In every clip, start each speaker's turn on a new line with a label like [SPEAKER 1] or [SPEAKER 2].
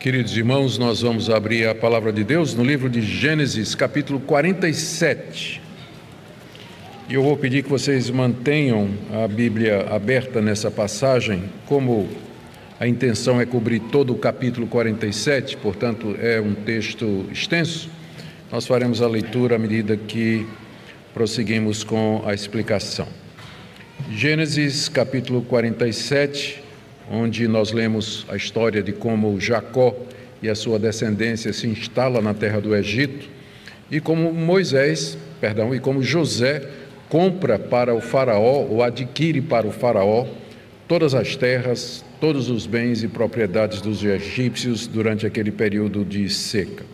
[SPEAKER 1] Queridos irmãos, nós vamos abrir a palavra de Deus no livro de Gênesis, capítulo 47. E eu vou pedir que vocês mantenham a Bíblia aberta nessa passagem, como a intenção é cobrir todo o capítulo 47, portanto é um texto extenso. Nós faremos a leitura à medida que prosseguimos com a explicação. Gênesis capítulo 47, onde nós lemos a história de como Jacó e a sua descendência se instala na terra do Egito, e como Moisés, perdão, e como José compra para o faraó ou adquire para o faraó todas as terras, todos os bens e propriedades dos egípcios durante aquele período de seca.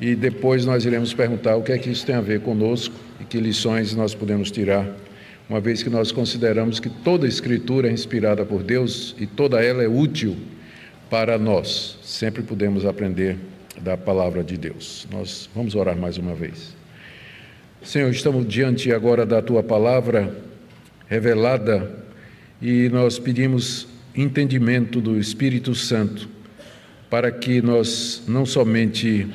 [SPEAKER 1] E depois nós iremos perguntar o que é que isso tem a ver conosco e que lições nós podemos tirar uma vez que nós consideramos que toda escritura é inspirada por Deus e toda ela é útil para nós. Sempre podemos aprender da palavra de Deus. Nós vamos orar mais uma vez. Senhor, estamos diante agora da tua palavra revelada e nós pedimos entendimento do Espírito Santo para que nós não somente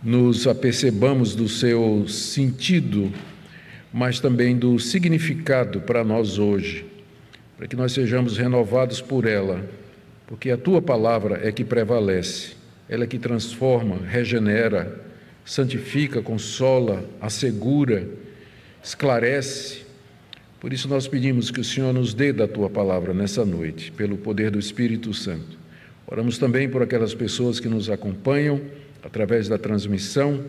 [SPEAKER 1] nos apercebamos do seu sentido mas também do significado para nós hoje, para que nós sejamos renovados por ela, porque a tua palavra é que prevalece, ela é que transforma, regenera, santifica, consola, assegura, esclarece. Por isso nós pedimos que o Senhor nos dê da tua palavra nessa noite, pelo poder do Espírito Santo. Oramos também por aquelas pessoas que nos acompanham através da transmissão,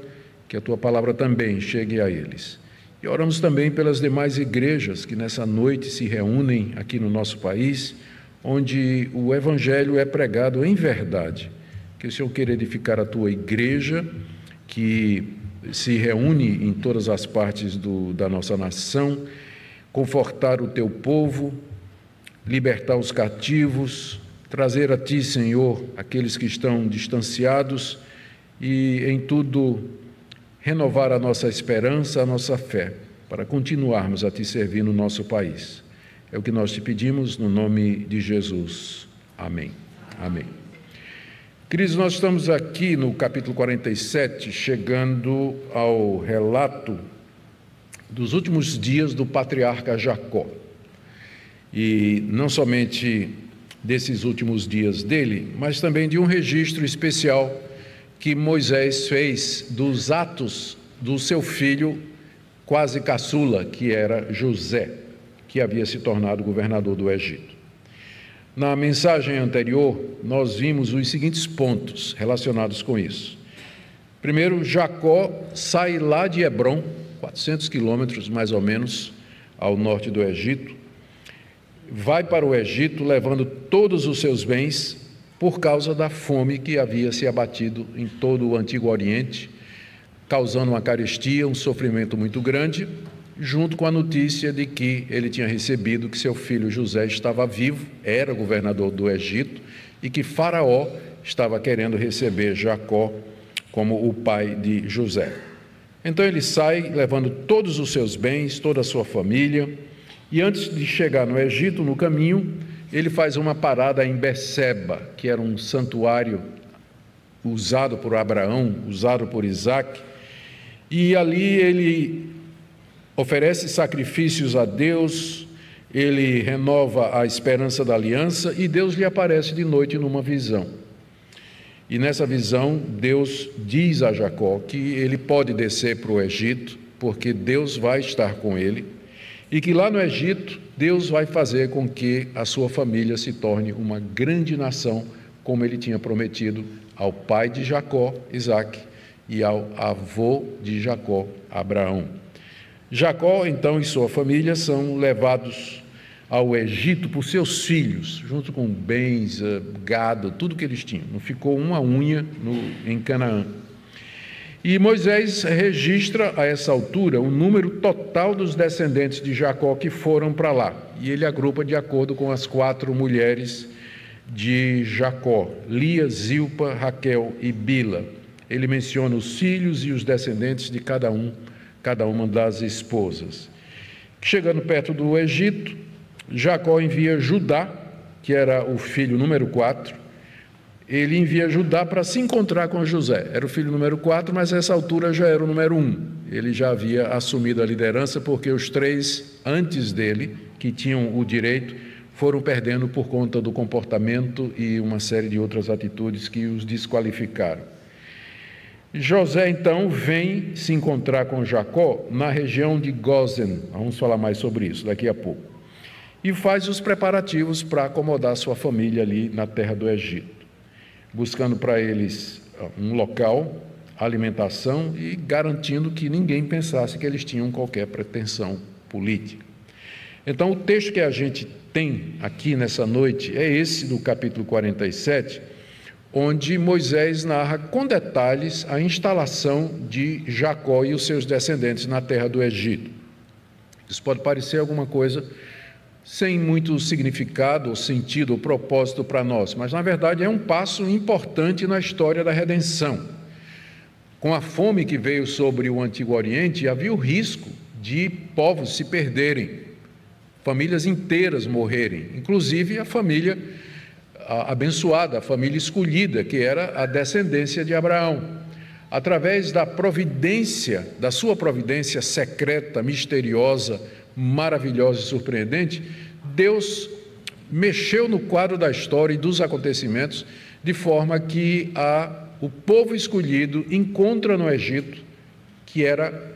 [SPEAKER 1] que a tua palavra também chegue a eles. E oramos também pelas demais igrejas que nessa noite se reúnem aqui no nosso país, onde o Evangelho é pregado em verdade. Que o Senhor queira edificar a tua igreja, que se reúne em todas as partes do, da nossa nação, confortar o teu povo, libertar os cativos, trazer a ti, Senhor, aqueles que estão distanciados e em tudo renovar a nossa esperança, a nossa fé, para continuarmos a te servir no nosso país. É o que nós te pedimos no nome de Jesus. Amém. Amém. Queridos, nós estamos aqui no capítulo 47, chegando ao relato dos últimos dias do patriarca Jacó. E não somente desses últimos dias dele, mas também de um registro especial que Moisés fez dos atos do seu filho quase caçula, que era José, que havia se tornado governador do Egito. Na mensagem anterior, nós vimos os seguintes pontos relacionados com isso. Primeiro, Jacó sai lá de Hebron, 400 quilômetros mais ou menos ao norte do Egito, vai para o Egito levando todos os seus bens por causa da fome que havia se abatido em todo o Antigo Oriente, causando uma carestia, um sofrimento muito grande, junto com a notícia de que ele tinha recebido que seu filho José estava vivo, era governador do Egito, e que Faraó estava querendo receber Jacó como o pai de José. Então ele sai levando todos os seus bens, toda a sua família, e antes de chegar no Egito, no caminho, ele faz uma parada em Beceba, que era um santuário usado por Abraão, usado por Isaac, e ali ele oferece sacrifícios a Deus, ele renova a esperança da aliança e Deus lhe aparece de noite numa visão. E nessa visão, Deus diz a Jacó que ele pode descer para o Egito, porque Deus vai estar com ele, e que lá no Egito Deus vai fazer com que a sua família se torne uma grande nação, como ele tinha prometido ao pai de Jacó, Isaac, e ao avô de Jacó, Abraão. Jacó, então, e sua família são levados ao Egito por seus filhos, junto com bens, gado, tudo que eles tinham. Não ficou uma unha no, em Canaã. E Moisés registra a essa altura o número total dos descendentes de Jacó que foram para lá. E ele agrupa de acordo com as quatro mulheres de Jacó: Lia, Zilpa, Raquel e Bila. Ele menciona os filhos e os descendentes de cada um, cada uma das esposas. Chegando perto do Egito, Jacó envia Judá, que era o filho número quatro, ele envia Judá para se encontrar com José. Era o filho número 4, mas nessa altura já era o número 1. Ele já havia assumido a liderança porque os três antes dele, que tinham o direito, foram perdendo por conta do comportamento e uma série de outras atitudes que os desqualificaram. José então vem se encontrar com Jacó na região de Gozen. Vamos falar mais sobre isso daqui a pouco. E faz os preparativos para acomodar sua família ali na terra do Egito, buscando para eles um local, alimentação e garantindo que ninguém pensasse que eles tinham qualquer pretensão política. Então, o texto que a gente tem aqui nessa noite é esse do capítulo 47, onde Moisés narra com detalhes a instalação de Jacó e os seus descendentes na terra do Egito. Isso pode parecer alguma coisa sem muito significado, ou sentido, ou propósito para nós, mas na verdade é um passo importante na história da redenção. Com a fome que veio sobre o Antigo Oriente, havia o risco de povos se perderem famílias inteiras morrerem, inclusive a família abençoada, a família escolhida, que era a descendência de Abraão. Através da providência, da sua providência secreta, misteriosa, maravilhosa e surpreendente, Deus mexeu no quadro da história e dos acontecimentos de forma que a, o povo escolhido encontra no Egito, que era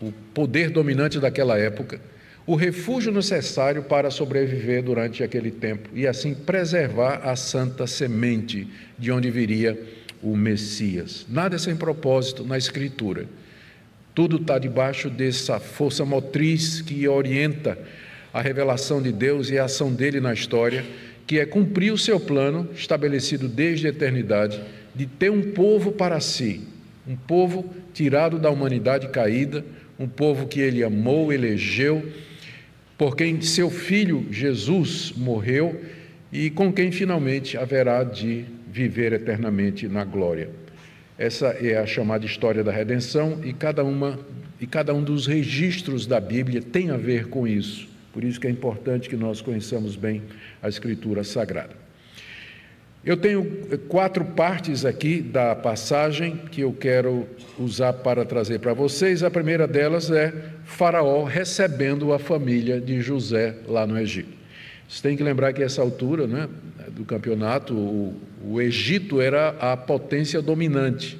[SPEAKER 1] o poder dominante daquela época, o refúgio necessário para sobreviver durante aquele tempo e assim preservar a santa semente de onde viria o Messias. Nada é sem propósito na Escritura. Tudo está debaixo dessa força motriz que orienta a revelação de Deus e a ação dele na história, que é cumprir o seu plano estabelecido desde a eternidade de ter um povo para si, um povo tirado da humanidade caída, um povo que ele amou, elegeu por quem seu filho Jesus morreu e com quem finalmente haverá de viver eternamente na glória. Essa é a chamada história da redenção e cada uma e cada um dos registros da Bíblia tem a ver com isso. Por isso que é importante que nós conheçamos bem a escritura sagrada. Eu tenho quatro partes aqui da passagem que eu quero usar para trazer para vocês. A primeira delas é Faraó recebendo a família de José lá no Egito. Você tem que lembrar que essa altura né, do campeonato, o, o Egito era a potência dominante.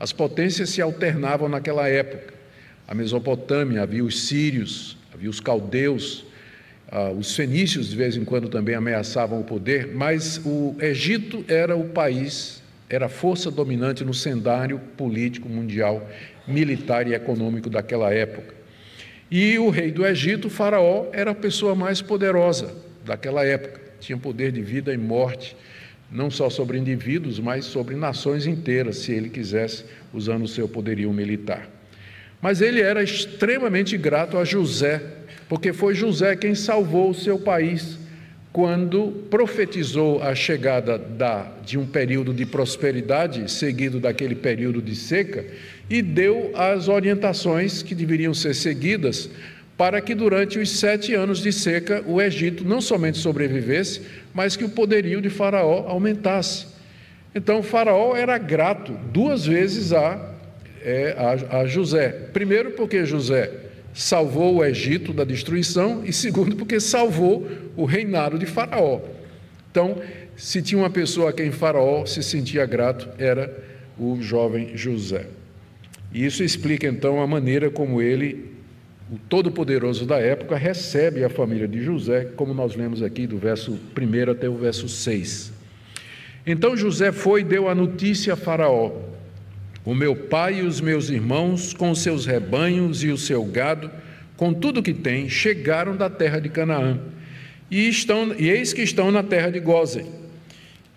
[SPEAKER 1] As potências se alternavam naquela época. A Mesopotâmia, havia os sírios, havia os caldeus, ah, os fenícios de vez em quando também ameaçavam o poder, mas o Egito era o país, era a força dominante no cenário político mundial, militar e econômico daquela época. E o rei do Egito, Faraó, era a pessoa mais poderosa daquela época, tinha poder de vida e morte, não só sobre indivíduos, mas sobre nações inteiras, se ele quisesse, usando o seu poderio militar. Mas ele era extremamente grato a José, porque foi José quem salvou o seu país quando profetizou a chegada da, de um período de prosperidade, seguido daquele período de seca, e deu as orientações que deveriam ser seguidas para que durante os sete anos de seca o Egito não somente sobrevivesse, mas que o poderio de Faraó aumentasse. Então, Faraó era grato duas vezes a, é, a, a José. Primeiro, porque José salvou o Egito da destruição, e segundo, porque salvou o reinado de Faraó. Então, se tinha uma pessoa a quem Faraó se sentia grato, era o jovem José. E isso explica então a maneira como ele, o Todo-Poderoso da época, recebe a família de José, como nós lemos aqui do verso 1 até o verso 6. Então José foi e deu a notícia a Faraó: o meu pai e os meus irmãos, com os seus rebanhos e o seu gado, com tudo que tem, chegaram da terra de Canaã. E, estão, e eis que estão na terra de Gozen.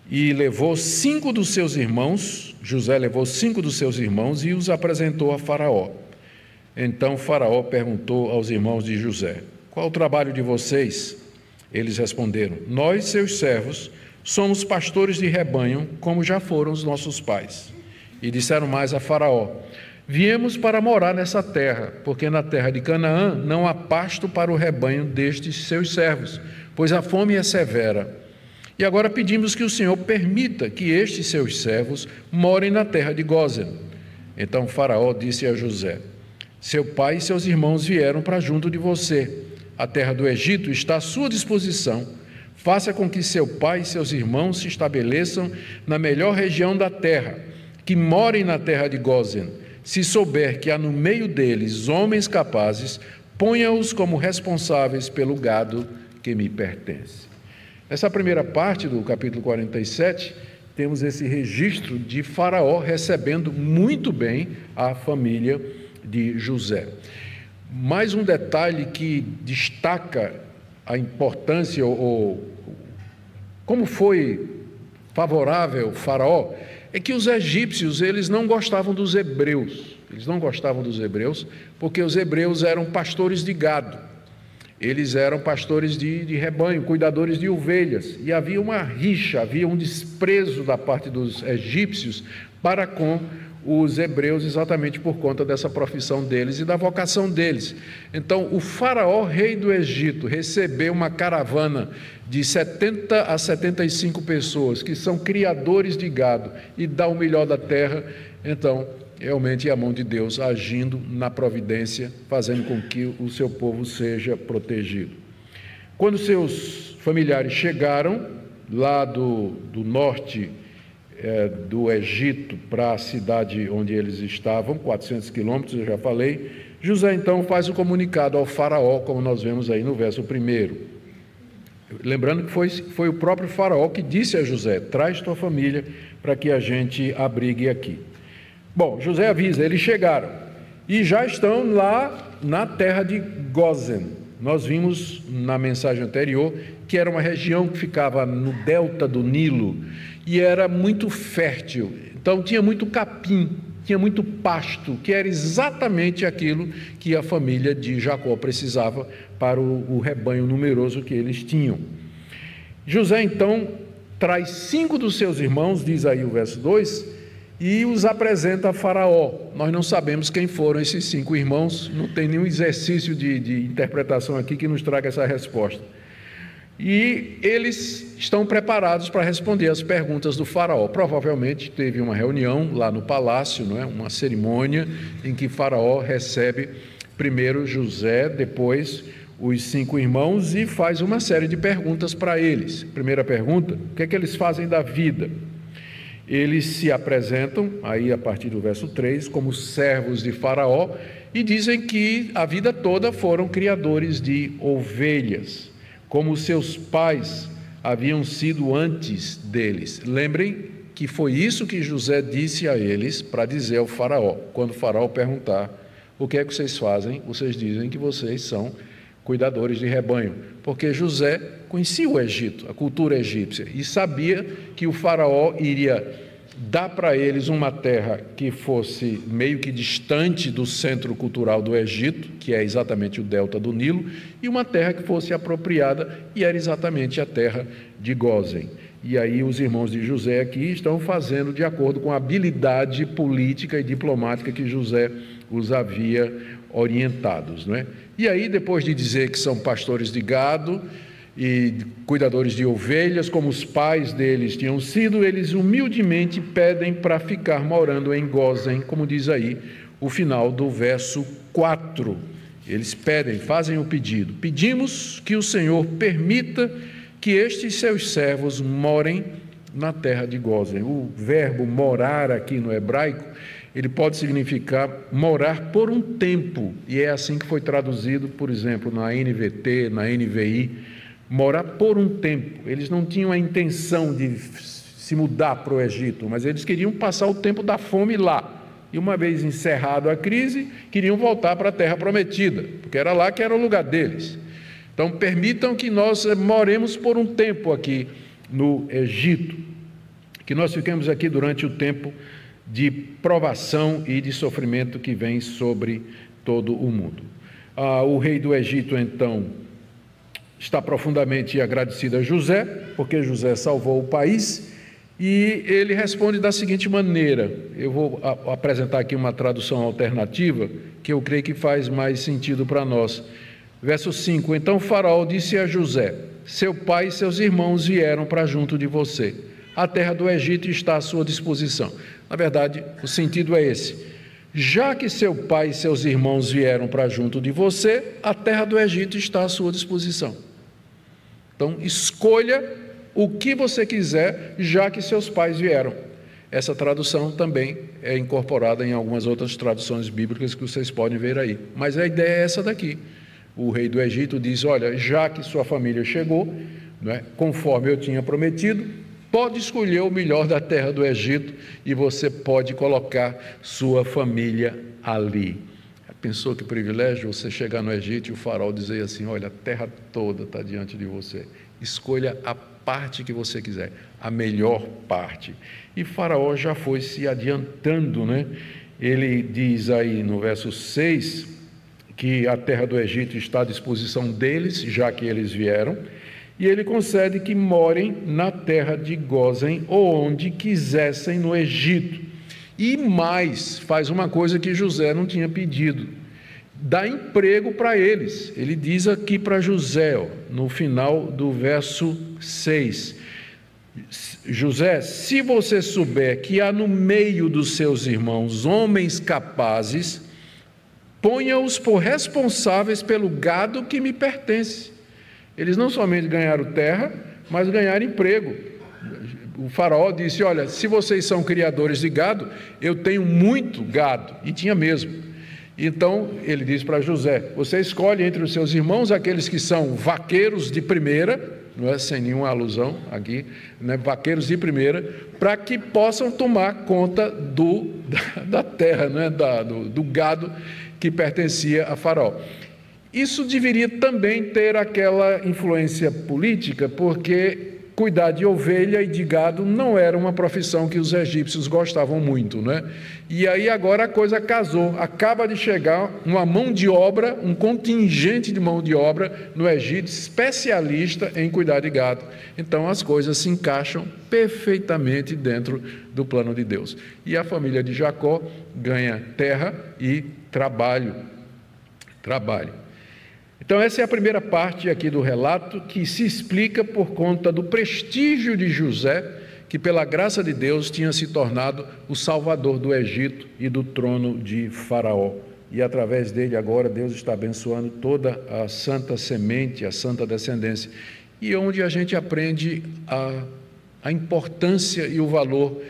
[SPEAKER 1] E levou cinco dos seus irmãos, José levou cinco dos seus irmãos e os apresentou a Faraó. Então Faraó perguntou aos irmãos de José: Qual o trabalho de vocês? Eles responderam: Nós, seus servos, somos pastores de rebanho, como já foram os nossos pais. E disseram mais a Faraó: Viemos para morar nessa terra, porque na terra de Canaã não há pasto para o rebanho destes seus servos, pois a fome é severa. E agora pedimos que o Senhor permita que estes seus servos morem na terra de Gósen. Então Faraó disse a José: Seu pai e seus irmãos vieram para junto de você. A terra do Egito está à sua disposição. Faça com que seu pai e seus irmãos se estabeleçam na melhor região da terra, que morem na terra de Gósen. Se souber que há no meio deles homens capazes, ponha-os como responsáveis pelo gado que me pertence. Nessa primeira parte do capítulo 47, temos esse registro de Faraó recebendo muito bem a família de José. Mais um detalhe que destaca a importância ou, como foi favorável Faraó é que os egípcios eles não gostavam dos hebreus. Eles não gostavam dos hebreus porque os hebreus eram pastores de gado. Eles eram pastores de, de rebanho, cuidadores de ovelhas, e havia uma rixa, havia um desprezo da parte dos egípcios para com os hebreus, exatamente por conta dessa profissão deles e da vocação deles. Então, o Faraó, rei do Egito, recebeu uma caravana de 70 a 75 pessoas que são criadores de gado e dá o melhor da terra. Então, realmente é a mão de Deus agindo na providência, fazendo com que o seu povo seja protegido. Quando seus familiares chegaram lá do, do norte é, do Egito para a cidade onde eles estavam, 400 quilômetros, eu já falei, José então faz o comunicado ao faraó, como nós vemos aí no verso primeiro. Lembrando que foi, foi o próprio faraó que disse a José, traz tua família para que a gente abrigue aqui. Bom, José avisa, eles chegaram e já estão lá na terra de Gozen. Nós vimos na mensagem anterior que era uma região que ficava no delta do Nilo e era muito fértil. Então tinha muito capim, tinha muito pasto, que era exatamente aquilo que a família de Jacó precisava para o, o rebanho numeroso que eles tinham. José então traz cinco dos seus irmãos, diz aí o verso 2, e os apresenta a Faraó. Nós não sabemos quem foram esses cinco irmãos, não tem nenhum exercício de, de interpretação aqui que nos traga essa resposta. E eles estão preparados para responder as perguntas do Faraó. Provavelmente teve uma reunião lá no palácio, não é? uma cerimônia em que Faraó recebe primeiro José, depois os cinco irmãos e faz uma série de perguntas para eles. Primeira pergunta: o que é que eles fazem da vida? Eles se apresentam, aí a partir do verso 3, como servos de Faraó e dizem que a vida toda foram criadores de ovelhas, como seus pais haviam sido antes deles. Lembrem que foi isso que José disse a eles para dizer ao Faraó. Quando o Faraó perguntar o que é que vocês fazem, vocês dizem que vocês são cuidadores de rebanho, porque José conhecia o Egito, a cultura egípcia, e sabia que o Faraó iria dar para eles uma terra que fosse meio que distante do centro cultural do Egito, que é exatamente o delta do Nilo, e uma terra que fosse apropriada, e era exatamente a terra de Gozen. E aí os irmãos de José aqui estão fazendo de acordo com a habilidade política e diplomática que José os havia orientados, não é? E aí, depois de dizer que são pastores de gado e cuidadores de ovelhas, como os pais deles tinham sido, eles humildemente pedem para ficar morando em Gozen, como diz aí o final do verso 4. Eles pedem, fazem o pedido: Pedimos que o Senhor permita que estes seus servos morem na terra de Gozen. O verbo morar aqui no hebraico ele pode significar morar por um tempo, e é assim que foi traduzido, por exemplo, na NVT, na NVI, morar por um tempo. Eles não tinham a intenção de se mudar para o Egito, mas eles queriam passar o tempo da fome lá. E uma vez encerrado a crise, queriam voltar para a terra prometida, porque era lá que era o lugar deles. Então, permitam que nós moremos por um tempo aqui no Egito, que nós fiquemos aqui durante o tempo de provação e de sofrimento que vem sobre todo o mundo. Ah, o rei do Egito, então, está profundamente agradecido a José, porque José salvou o país, e ele responde da seguinte maneira: eu vou apresentar aqui uma tradução alternativa, que eu creio que faz mais sentido para nós. Verso 5: Então Faraó disse a José: seu pai e seus irmãos vieram para junto de você. A terra do Egito está à sua disposição. Na verdade, o sentido é esse. Já que seu pai e seus irmãos vieram para junto de você, a terra do Egito está à sua disposição. Então, escolha o que você quiser, já que seus pais vieram. Essa tradução também é incorporada em algumas outras traduções bíblicas que vocês podem ver aí. Mas a ideia é essa daqui. O rei do Egito diz: Olha, já que sua família chegou, é, conforme eu tinha prometido, pode escolher o melhor da terra do Egito e você pode colocar sua família ali. Pensou que privilégio você chegar no Egito e o farol dizer assim: Olha, a terra toda está diante de você. Escolha a parte que você quiser, a melhor parte. E Faraó já foi se adiantando, né? Ele diz aí no verso 6 que a terra do Egito está à disposição deles, já que eles vieram, e ele concede que morem na terra de Gozen ou onde quisessem no Egito. E mais, faz uma coisa que José não tinha pedido: dá emprego para eles. Ele diz aqui para José, ó, no final do verso 6. José, se você souber que há no meio dos seus irmãos homens capazes, ponha-os por responsáveis pelo gado que me pertence. Eles não somente ganharam terra, mas ganharam emprego. O faraó disse: Olha, se vocês são criadores de gado, eu tenho muito gado, e tinha mesmo. Então ele disse para José: Você escolhe entre os seus irmãos aqueles que são vaqueiros de primeira, não é sem nenhuma alusão aqui, né, vaqueiros de primeira, para que possam tomar conta do, da, da terra, né, da, do, do gado que pertencia a Faraó. Isso deveria também ter aquela influência política, porque cuidar de ovelha e de gado não era uma profissão que os egípcios gostavam muito, né? E aí agora a coisa casou. Acaba de chegar uma mão de obra, um contingente de mão de obra no Egito especialista em cuidar de gado. Então as coisas se encaixam perfeitamente dentro do plano de Deus. E a família de Jacó ganha terra e trabalho. Trabalho. Então, essa é a primeira parte aqui do relato que se explica por conta do prestígio de José, que pela graça de Deus tinha se tornado o salvador do Egito e do trono de Faraó. E através dele agora Deus está abençoando toda a santa semente, a santa descendência. E onde a gente aprende a, a importância e o valor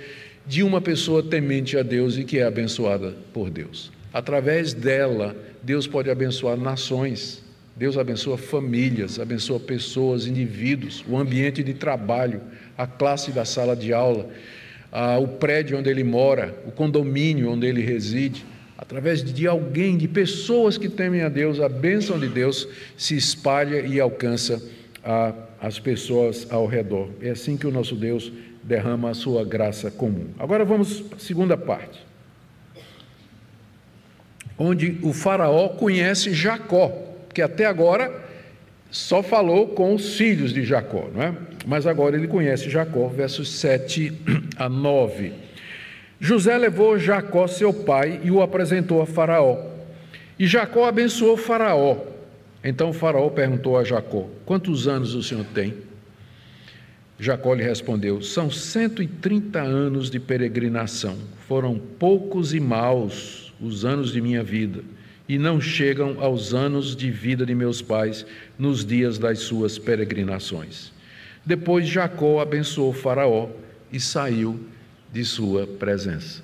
[SPEAKER 1] de uma pessoa temente a Deus e que é abençoada por Deus. Através dela, Deus pode abençoar nações, Deus abençoa famílias, abençoa pessoas, indivíduos, o ambiente de trabalho, a classe da sala de aula, o prédio onde ele mora, o condomínio onde ele reside. Através de alguém, de pessoas que temem a Deus, a bênção de Deus se espalha e alcança a, as pessoas ao redor. É assim que o nosso Deus derrama a sua graça comum. Agora vamos para a segunda parte onde o Faraó conhece Jacó, que até agora só falou com os filhos de Jacó, não é? Mas agora ele conhece Jacó, versos 7 a 9. José levou Jacó, seu pai, e o apresentou a Faraó. E Jacó abençoou Faraó. Então Faraó perguntou a Jacó: Quantos anos o senhor tem? Jacó lhe respondeu: São 130 anos de peregrinação. Foram poucos e maus os anos de minha vida, e não chegam aos anos de vida de meus pais nos dias das suas peregrinações. Depois Jacó abençoou Faraó e saiu de sua presença.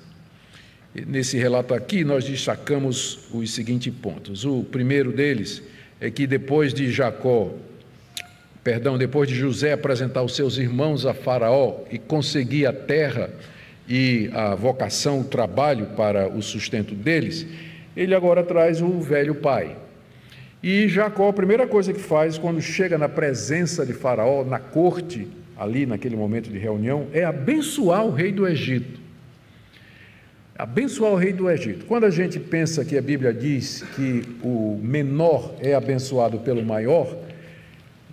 [SPEAKER 1] Nesse relato aqui, nós destacamos os seguintes pontos. O primeiro deles é que depois de Jacó, perdão, depois de José apresentar os seus irmãos a Faraó e conseguir a terra e a vocação, o trabalho para o sustento deles, ele agora traz o velho pai. E Jacó, a primeira coisa que faz quando chega na presença de Faraó, na corte, ali naquele momento de reunião, é abençoar o rei do Egito. Abençoar o rei do Egito. Quando a gente pensa que a Bíblia diz que o menor é abençoado pelo maior,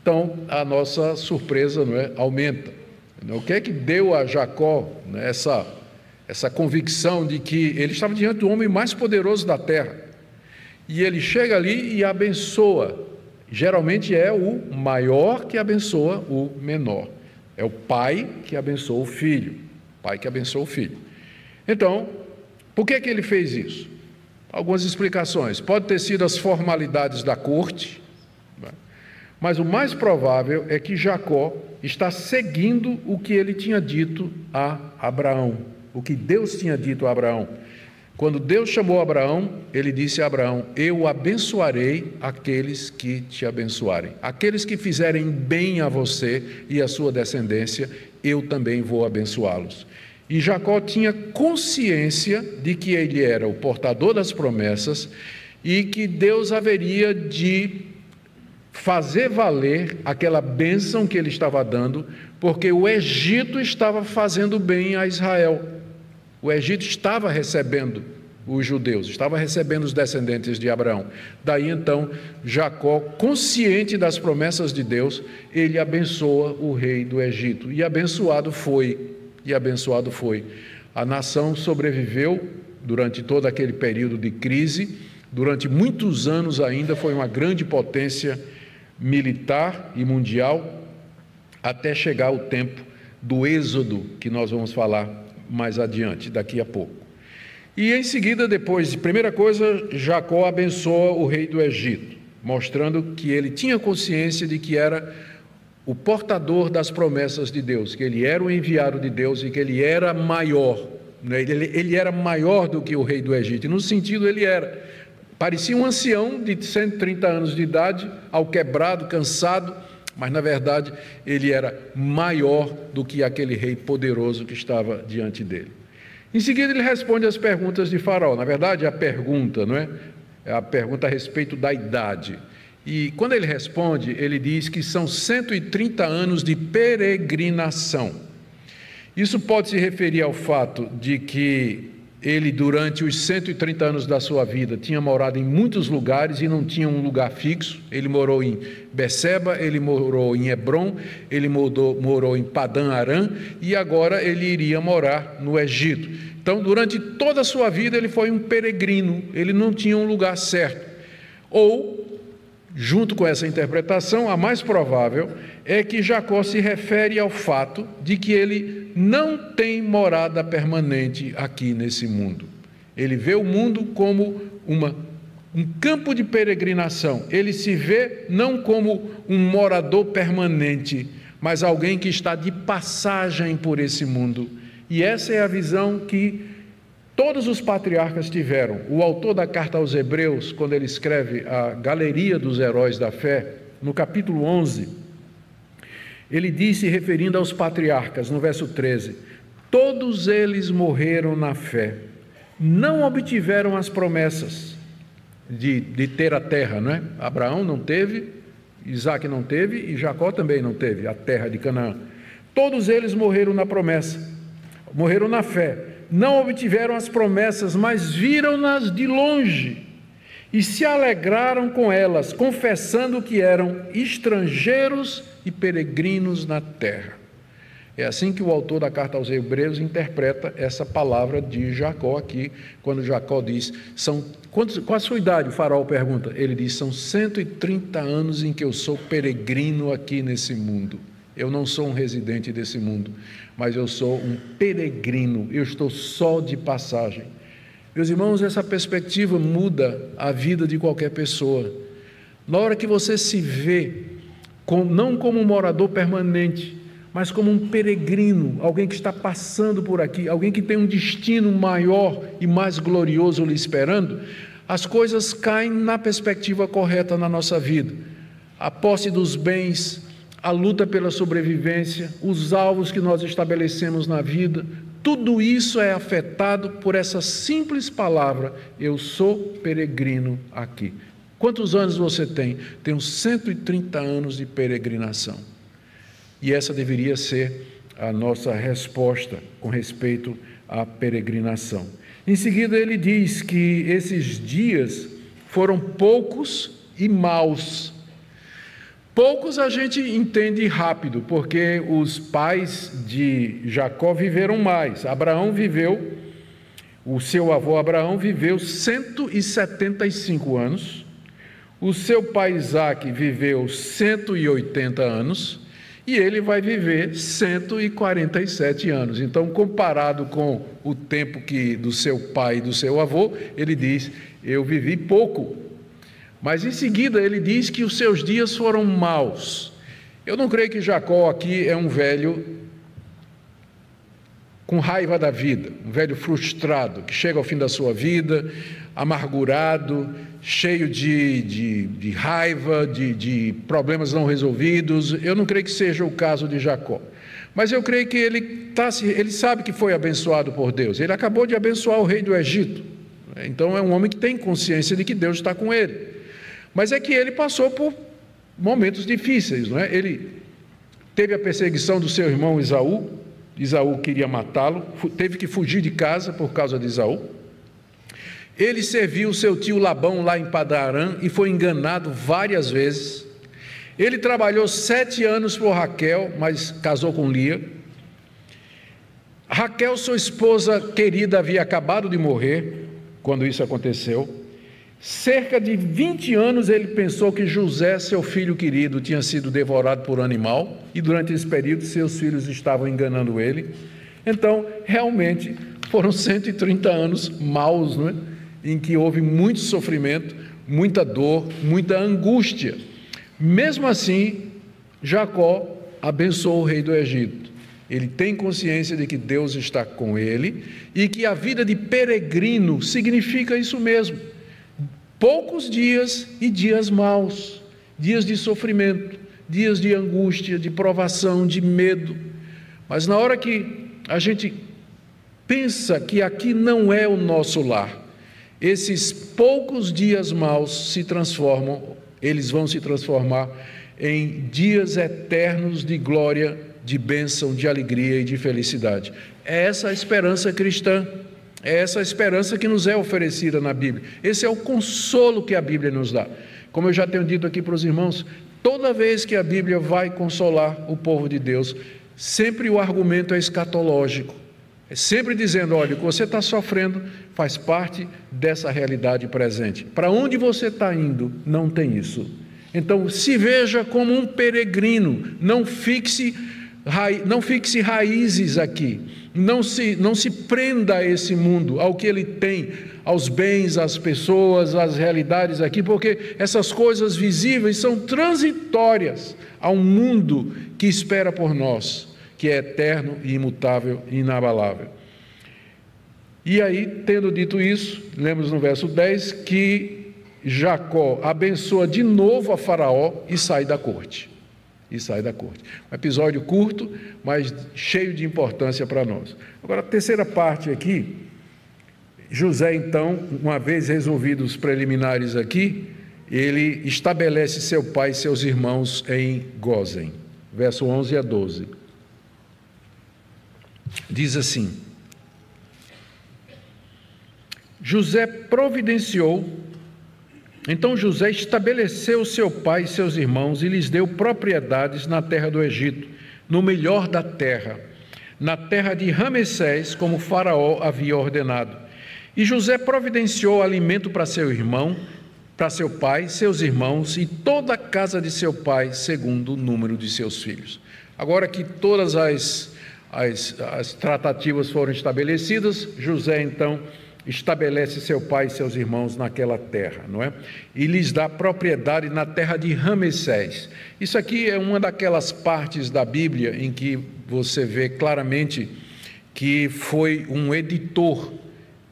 [SPEAKER 1] então a nossa surpresa não é, aumenta. O que é que deu a Jacó né, essa, essa convicção de que ele estava diante do homem mais poderoso da terra? E ele chega ali e abençoa Geralmente é o maior que abençoa o menor. É o pai que abençoa o filho. Pai que abençoa o filho. Então, por que, que ele fez isso? Algumas explicações. Pode ter sido as formalidades da corte, né? mas o mais provável é que Jacó está seguindo o que ele tinha dito a Abraão, o que Deus tinha dito a Abraão. Quando Deus chamou Abraão, ele disse a Abraão: Eu abençoarei aqueles que te abençoarem. Aqueles que fizerem bem a você e a sua descendência, eu também vou abençoá-los. E Jacó tinha consciência de que ele era o portador das promessas e que Deus haveria de fazer valer aquela bênção que ele estava dando, porque o Egito estava fazendo bem a Israel. O Egito estava recebendo os judeus, estava recebendo os descendentes de Abraão. Daí então, Jacó, consciente das promessas de Deus, ele abençoa o rei do Egito. E abençoado foi, e abençoado foi. A nação sobreviveu durante todo aquele período de crise, durante muitos anos ainda foi uma grande potência militar e mundial, até chegar o tempo do êxodo, que nós vamos falar mais adiante, daqui a pouco. E em seguida, depois, primeira coisa, Jacó abençoa o rei do Egito, mostrando que ele tinha consciência de que era o portador das promessas de Deus, que ele era o enviado de Deus e que ele era maior. Né? Ele, ele era maior do que o rei do Egito, e no sentido ele era. Parecia um ancião de 130 anos de idade, ao quebrado, cansado, mas na verdade ele era maior do que aquele rei poderoso que estava diante dele. Em seguida ele responde às perguntas de Faraó. Na verdade, a pergunta, não é? É a pergunta a respeito da idade. E quando ele responde, ele diz que são 130 anos de peregrinação. Isso pode se referir ao fato de que ele, durante os 130 anos da sua vida, tinha morado em muitos lugares e não tinha um lugar fixo. Ele morou em Beceba, ele morou em Hebron, ele morou, morou em Padã Arã e agora ele iria morar no Egito. Então, durante toda a sua vida, ele foi um peregrino, ele não tinha um lugar certo. Ou, junto com essa interpretação, a mais provável é que Jacó se refere ao fato de que ele não tem morada permanente aqui nesse mundo. Ele vê o mundo como uma, um campo de peregrinação. Ele se vê não como um morador permanente, mas alguém que está de passagem por esse mundo. E essa é a visão que todos os patriarcas tiveram. O autor da carta aos Hebreus, quando ele escreve a Galeria dos Heróis da Fé, no capítulo 11, ele disse, referindo aos patriarcas, no verso 13: Todos eles morreram na fé, não obtiveram as promessas de, de ter a terra, não é? Abraão não teve, Isaac não teve e Jacó também não teve a terra de Canaã. Todos eles morreram na promessa, morreram na fé, não obtiveram as promessas, mas viram-nas de longe e se alegraram com elas, confessando que eram estrangeiros e peregrinos na terra. É assim que o autor da carta aos Hebreus interpreta essa palavra de Jacó aqui, quando Jacó diz: são, quantos, Qual a sua idade? O faraó pergunta. Ele diz: São 130 anos em que eu sou peregrino aqui nesse mundo. Eu não sou um residente desse mundo, mas eu sou um peregrino, eu estou só de passagem. Meus irmãos, essa perspectiva muda a vida de qualquer pessoa. Na hora que você se vê não como um morador permanente, mas como um peregrino, alguém que está passando por aqui, alguém que tem um destino maior e mais glorioso lhe esperando, as coisas caem na perspectiva correta na nossa vida. A posse dos bens, a luta pela sobrevivência, os alvos que nós estabelecemos na vida, tudo isso é afetado por essa simples palavra: eu sou peregrino aqui. Quantos anos você tem? Tenho 130 anos de peregrinação. E essa deveria ser a nossa resposta com respeito à peregrinação. Em seguida, ele diz que esses dias foram poucos e maus. Poucos a gente entende rápido, porque os pais de Jacó viveram mais. Abraão viveu, o seu avô Abraão viveu 175 anos O seu pai Isaac viveu 180 anos e ele vai viver 147 anos. Então, comparado com o tempo que do seu pai e do seu avô, ele diz: Eu vivi pouco. Mas em seguida ele diz que os seus dias foram maus. Eu não creio que Jacó aqui é um velho com raiva da vida, um velho frustrado, que chega ao fim da sua vida, amargurado, cheio de, de, de raiva, de, de problemas não resolvidos. Eu não creio que seja o caso de Jacó. Mas eu creio que ele, tá, ele sabe que foi abençoado por Deus. Ele acabou de abençoar o rei do Egito. Então é um homem que tem consciência de que Deus está com ele. Mas é que ele passou por momentos difíceis, não é? Ele teve a perseguição do seu irmão Isaú, Isaú queria matá-lo, teve que fugir de casa por causa de Isaú. Ele serviu seu tio Labão lá em Padarã e foi enganado várias vezes. Ele trabalhou sete anos por Raquel, mas casou com Lia. Raquel, sua esposa querida, havia acabado de morrer quando isso aconteceu. Cerca de 20 anos ele pensou que José, seu filho querido, tinha sido devorado por animal e durante esse período seus filhos estavam enganando ele. Então, realmente, foram 130 anos maus, não é? em que houve muito sofrimento, muita dor, muita angústia. Mesmo assim, Jacó abençoou o rei do Egito. Ele tem consciência de que Deus está com ele e que a vida de peregrino significa isso mesmo poucos dias e dias maus, dias de sofrimento, dias de angústia, de provação, de medo. Mas na hora que a gente pensa que aqui não é o nosso lar, esses poucos dias maus se transformam, eles vão se transformar em dias eternos de glória, de bênção, de alegria e de felicidade. É essa a esperança cristã. É essa esperança que nos é oferecida na Bíblia. Esse é o consolo que a Bíblia nos dá. Como eu já tenho dito aqui para os irmãos, toda vez que a Bíblia vai consolar o povo de Deus, sempre o argumento é escatológico. É sempre dizendo: olha, o que você está sofrendo faz parte dessa realidade presente. Para onde você está indo, não tem isso. Então, se veja como um peregrino, não fixe, não fixe raízes aqui não se, não se prenda a esse mundo, ao que ele tem, aos bens, às pessoas, às realidades aqui, porque essas coisas visíveis são transitórias a um mundo que espera por nós, que é eterno imutável e inabalável. E aí, tendo dito isso, lemos no verso 10 que Jacó abençoa de novo a Faraó e sai da corte e sai da corte. Um episódio curto, mas cheio de importância para nós. Agora, a terceira parte aqui, José, então, uma vez resolvidos os preliminares aqui, ele estabelece seu pai e seus irmãos em Gozen. Verso 11 a 12. Diz assim: José providenciou então José estabeleceu seu pai e seus irmãos e lhes deu propriedades na terra do Egito, no melhor da terra, na terra de Ramessés, como Faraó havia ordenado. E José providenciou alimento para seu irmão, para seu pai, seus irmãos e toda a casa de seu pai, segundo o número de seus filhos. Agora que todas as, as, as tratativas foram estabelecidas, José então estabelece seu pai e seus irmãos naquela terra, não é? E lhes dá propriedade na terra de Ramessés. Isso aqui é uma daquelas partes da Bíblia em que você vê claramente que foi um editor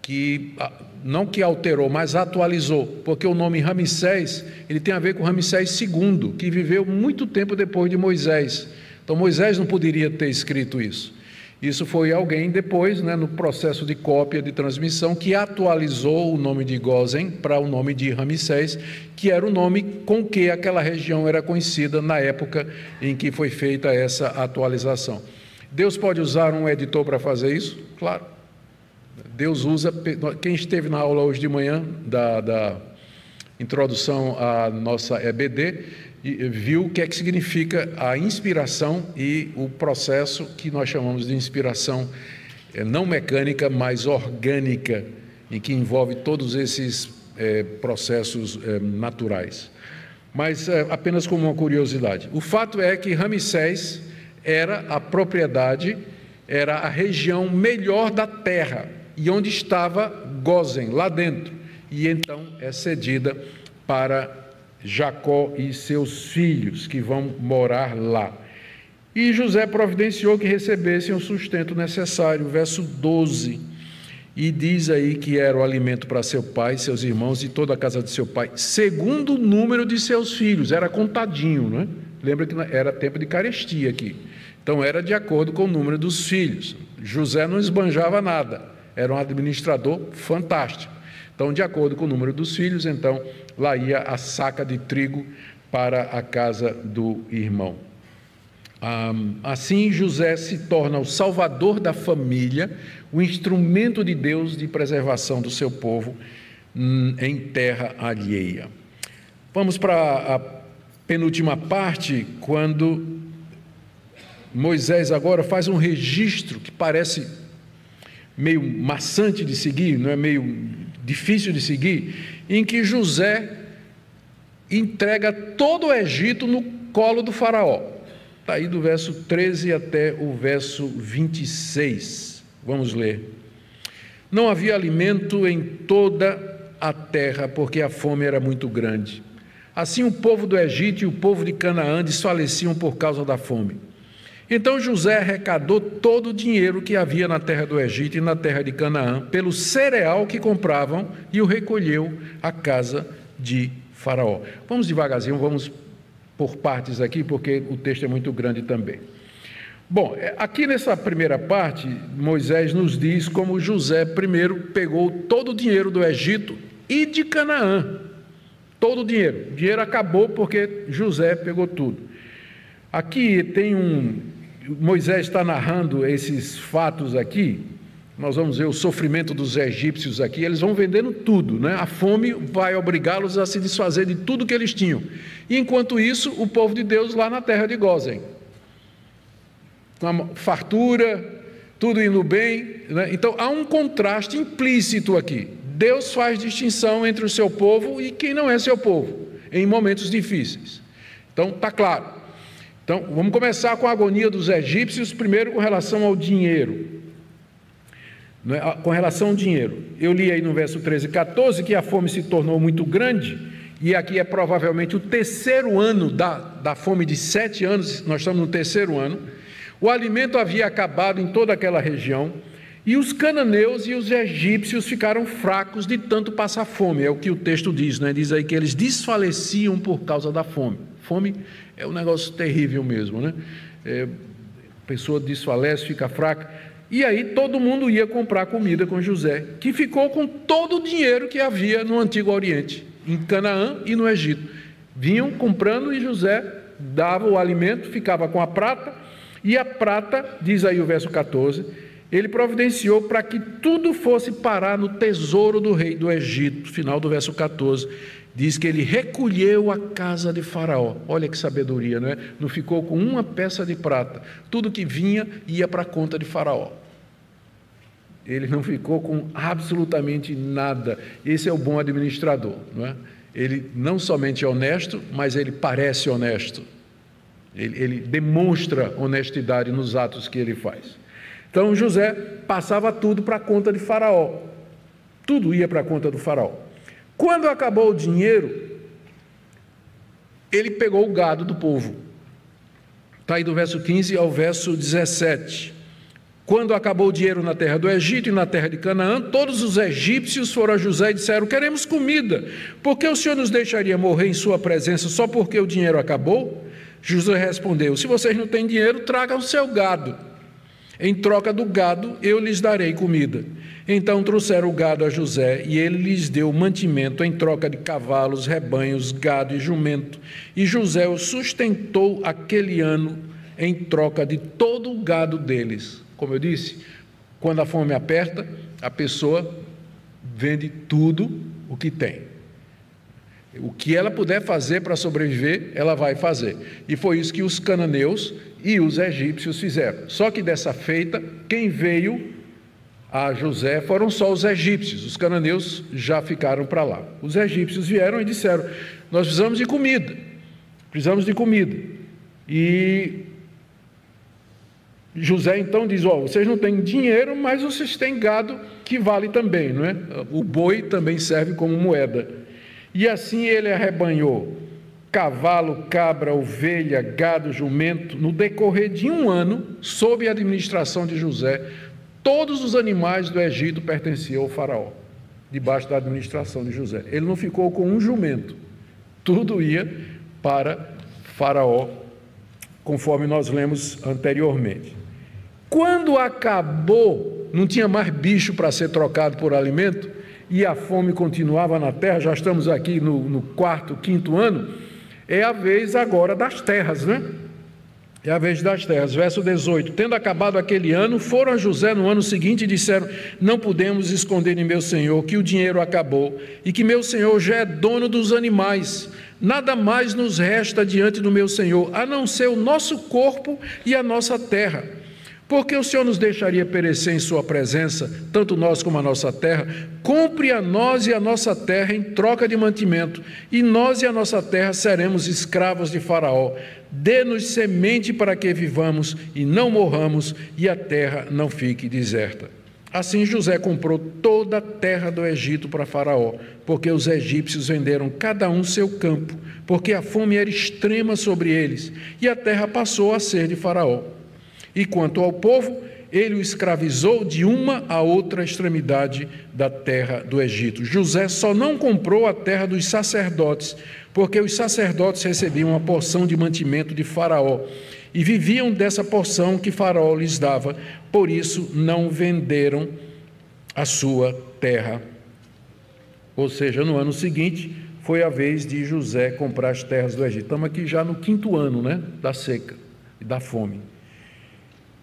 [SPEAKER 1] que ah, não que alterou, mas atualizou, porque o nome Ramsés, ele tem a ver com Ramsés II, que viveu muito tempo depois de Moisés. Então Moisés não poderia ter escrito isso. Isso foi alguém depois, né, no processo de cópia de transmissão, que atualizou o nome de Gozen para o nome de Ramsés, que era o nome com que aquela região era conhecida na época em que foi feita essa atualização. Deus pode usar um editor para fazer isso? Claro. Deus usa. Quem esteve na aula hoje de manhã da, da introdução à nossa EBD, viu o que é que significa a inspiração e o processo que nós chamamos de inspiração é, não mecânica, mas orgânica, em que envolve todos esses é, processos é, naturais. Mas é, apenas como uma curiosidade. O fato é que Ramsés era a propriedade, era a região melhor da terra, e onde estava Gozen, lá dentro. E então é cedida para Jacó e seus filhos, que vão morar lá. E José providenciou que recebessem o sustento necessário, verso 12. E diz aí que era o alimento para seu pai, seus irmãos e toda a casa de seu pai, segundo o número de seus filhos, era contadinho, não é? Lembra que era tempo de carestia aqui. Então era de acordo com o número dos filhos. José não esbanjava nada, era um administrador fantástico. Então, de acordo com o número dos filhos, então lá ia a saca de trigo para a casa do irmão. Assim, José se torna o salvador da família, o instrumento de Deus de preservação do seu povo hum, em terra alheia. Vamos para a penúltima parte, quando Moisés agora faz um registro que parece meio maçante de seguir, não é meio difícil de seguir, em que José entrega todo o Egito no colo do faraó. Está aí do verso 13 até o verso 26. Vamos ler. Não havia alimento em toda a terra, porque a fome era muito grande. Assim o povo do Egito e o povo de Canaã desfaleciam por causa da fome. Então José arrecadou todo o dinheiro que havia na terra do Egito e na terra de Canaã, pelo cereal que compravam, e o recolheu à casa de Faraó. Vamos devagarzinho, vamos por partes aqui, porque o texto é muito grande também. Bom, é, aqui nessa primeira parte, Moisés nos diz como José primeiro pegou todo o dinheiro do Egito e de Canaã. Todo o dinheiro. O dinheiro acabou porque José pegou tudo. Aqui tem um. Moisés está narrando esses fatos aqui, nós vamos ver o sofrimento dos egípcios aqui, eles vão vendendo tudo, né? A fome vai obrigá-los a se desfazer de tudo que eles tinham. E enquanto isso, o povo de Deus lá na terra de Gozem. Com fartura, tudo indo bem. Né? Então há um contraste implícito aqui. Deus faz distinção entre o seu povo e quem não é seu povo, em momentos difíceis. Então está claro. Então vamos começar com a agonia dos egípcios, primeiro com relação ao dinheiro. É? com relação ao dinheiro. Eu li aí no verso 13 e 14 que a fome se tornou muito grande, e aqui é provavelmente o terceiro ano da, da fome de sete anos, nós estamos no terceiro ano. O alimento havia acabado em toda aquela região, e os cananeus e os egípcios ficaram fracos de tanto passar fome, é o que o texto diz, né? diz aí que eles desfaleciam por causa da fome. Fome é um negócio terrível mesmo, né? É, pessoa desfalece, fica fraca. E aí todo mundo ia comprar comida com José, que ficou com todo o dinheiro que havia no Antigo Oriente, em Canaã e no Egito. Vinham comprando e José dava o alimento, ficava com a prata, e a prata, diz aí o verso 14, ele providenciou para que tudo fosse parar no tesouro do rei do Egito, final do verso 14. Diz que ele recolheu a casa de Faraó. Olha que sabedoria, não é? Não ficou com uma peça de prata. Tudo que vinha ia para a conta de Faraó. Ele não ficou com absolutamente nada. Esse é o bom administrador, não é? Ele não somente é honesto, mas ele parece honesto. Ele, ele demonstra honestidade nos atos que ele faz. Então José passava tudo para a conta de Faraó. Tudo ia para a conta do Faraó. Quando acabou o dinheiro, ele pegou o gado do povo. Está aí do verso 15 ao verso 17. Quando acabou o dinheiro na terra do Egito e na terra de Canaã, todos os egípcios foram a José e disseram: Queremos comida, por que o senhor nos deixaria morrer em sua presença só porque o dinheiro acabou? José respondeu: Se vocês não têm dinheiro, tragam o seu gado. Em troca do gado, eu lhes darei comida. Então trouxeram o gado a José, e ele lhes deu mantimento em troca de cavalos, rebanhos, gado e jumento. E José os sustentou aquele ano em troca de todo o gado deles. Como eu disse, quando a fome aperta, a pessoa vende tudo o que tem. O que ela puder fazer para sobreviver, ela vai fazer. E foi isso que os cananeus e os egípcios fizeram. Só que dessa feita, quem veio a José foram só os egípcios, os cananeus já ficaram para lá. Os egípcios vieram e disseram: Nós precisamos de comida, precisamos de comida. E José então diz: Ó, oh, vocês não têm dinheiro, mas vocês têm gado que vale também, não é? O boi também serve como moeda. E assim ele arrebanhou cavalo, cabra, ovelha, gado, jumento, no decorrer de um ano, sob a administração de José, todos os animais do Egito pertenciam ao faraó, debaixo da administração de José. Ele não ficou com um jumento, tudo ia para faraó, conforme nós lemos anteriormente. Quando acabou, não tinha mais bicho para ser trocado por alimento, e a fome continuava na terra, já estamos aqui no, no quarto, quinto ano, é a vez agora das terras, né? É a vez das terras. Verso 18: Tendo acabado aquele ano, foram a José no ano seguinte e disseram: Não podemos esconder em meu senhor que o dinheiro acabou e que meu senhor já é dono dos animais. Nada mais nos resta diante do meu senhor, a não ser o nosso corpo e a nossa terra. Porque o Senhor nos deixaria perecer em Sua presença, tanto nós como a nossa terra? Compre a nós e a nossa terra em troca de mantimento, e nós e a nossa terra seremos escravos de Faraó. Dê-nos semente para que vivamos e não morramos, e a terra não fique deserta. Assim José comprou toda a terra do Egito para Faraó, porque os egípcios venderam cada um seu campo, porque a fome era extrema sobre eles, e a terra passou a ser de Faraó. E quanto ao povo, ele o escravizou de uma a outra extremidade da terra do Egito. José só não comprou a terra dos sacerdotes, porque os sacerdotes recebiam uma porção de mantimento de Faraó e viviam dessa porção que Faraó lhes dava, por isso não venderam a sua terra. Ou seja, no ano seguinte foi a vez de José comprar as terras do Egito. Estamos aqui já no quinto ano né, da seca e da fome.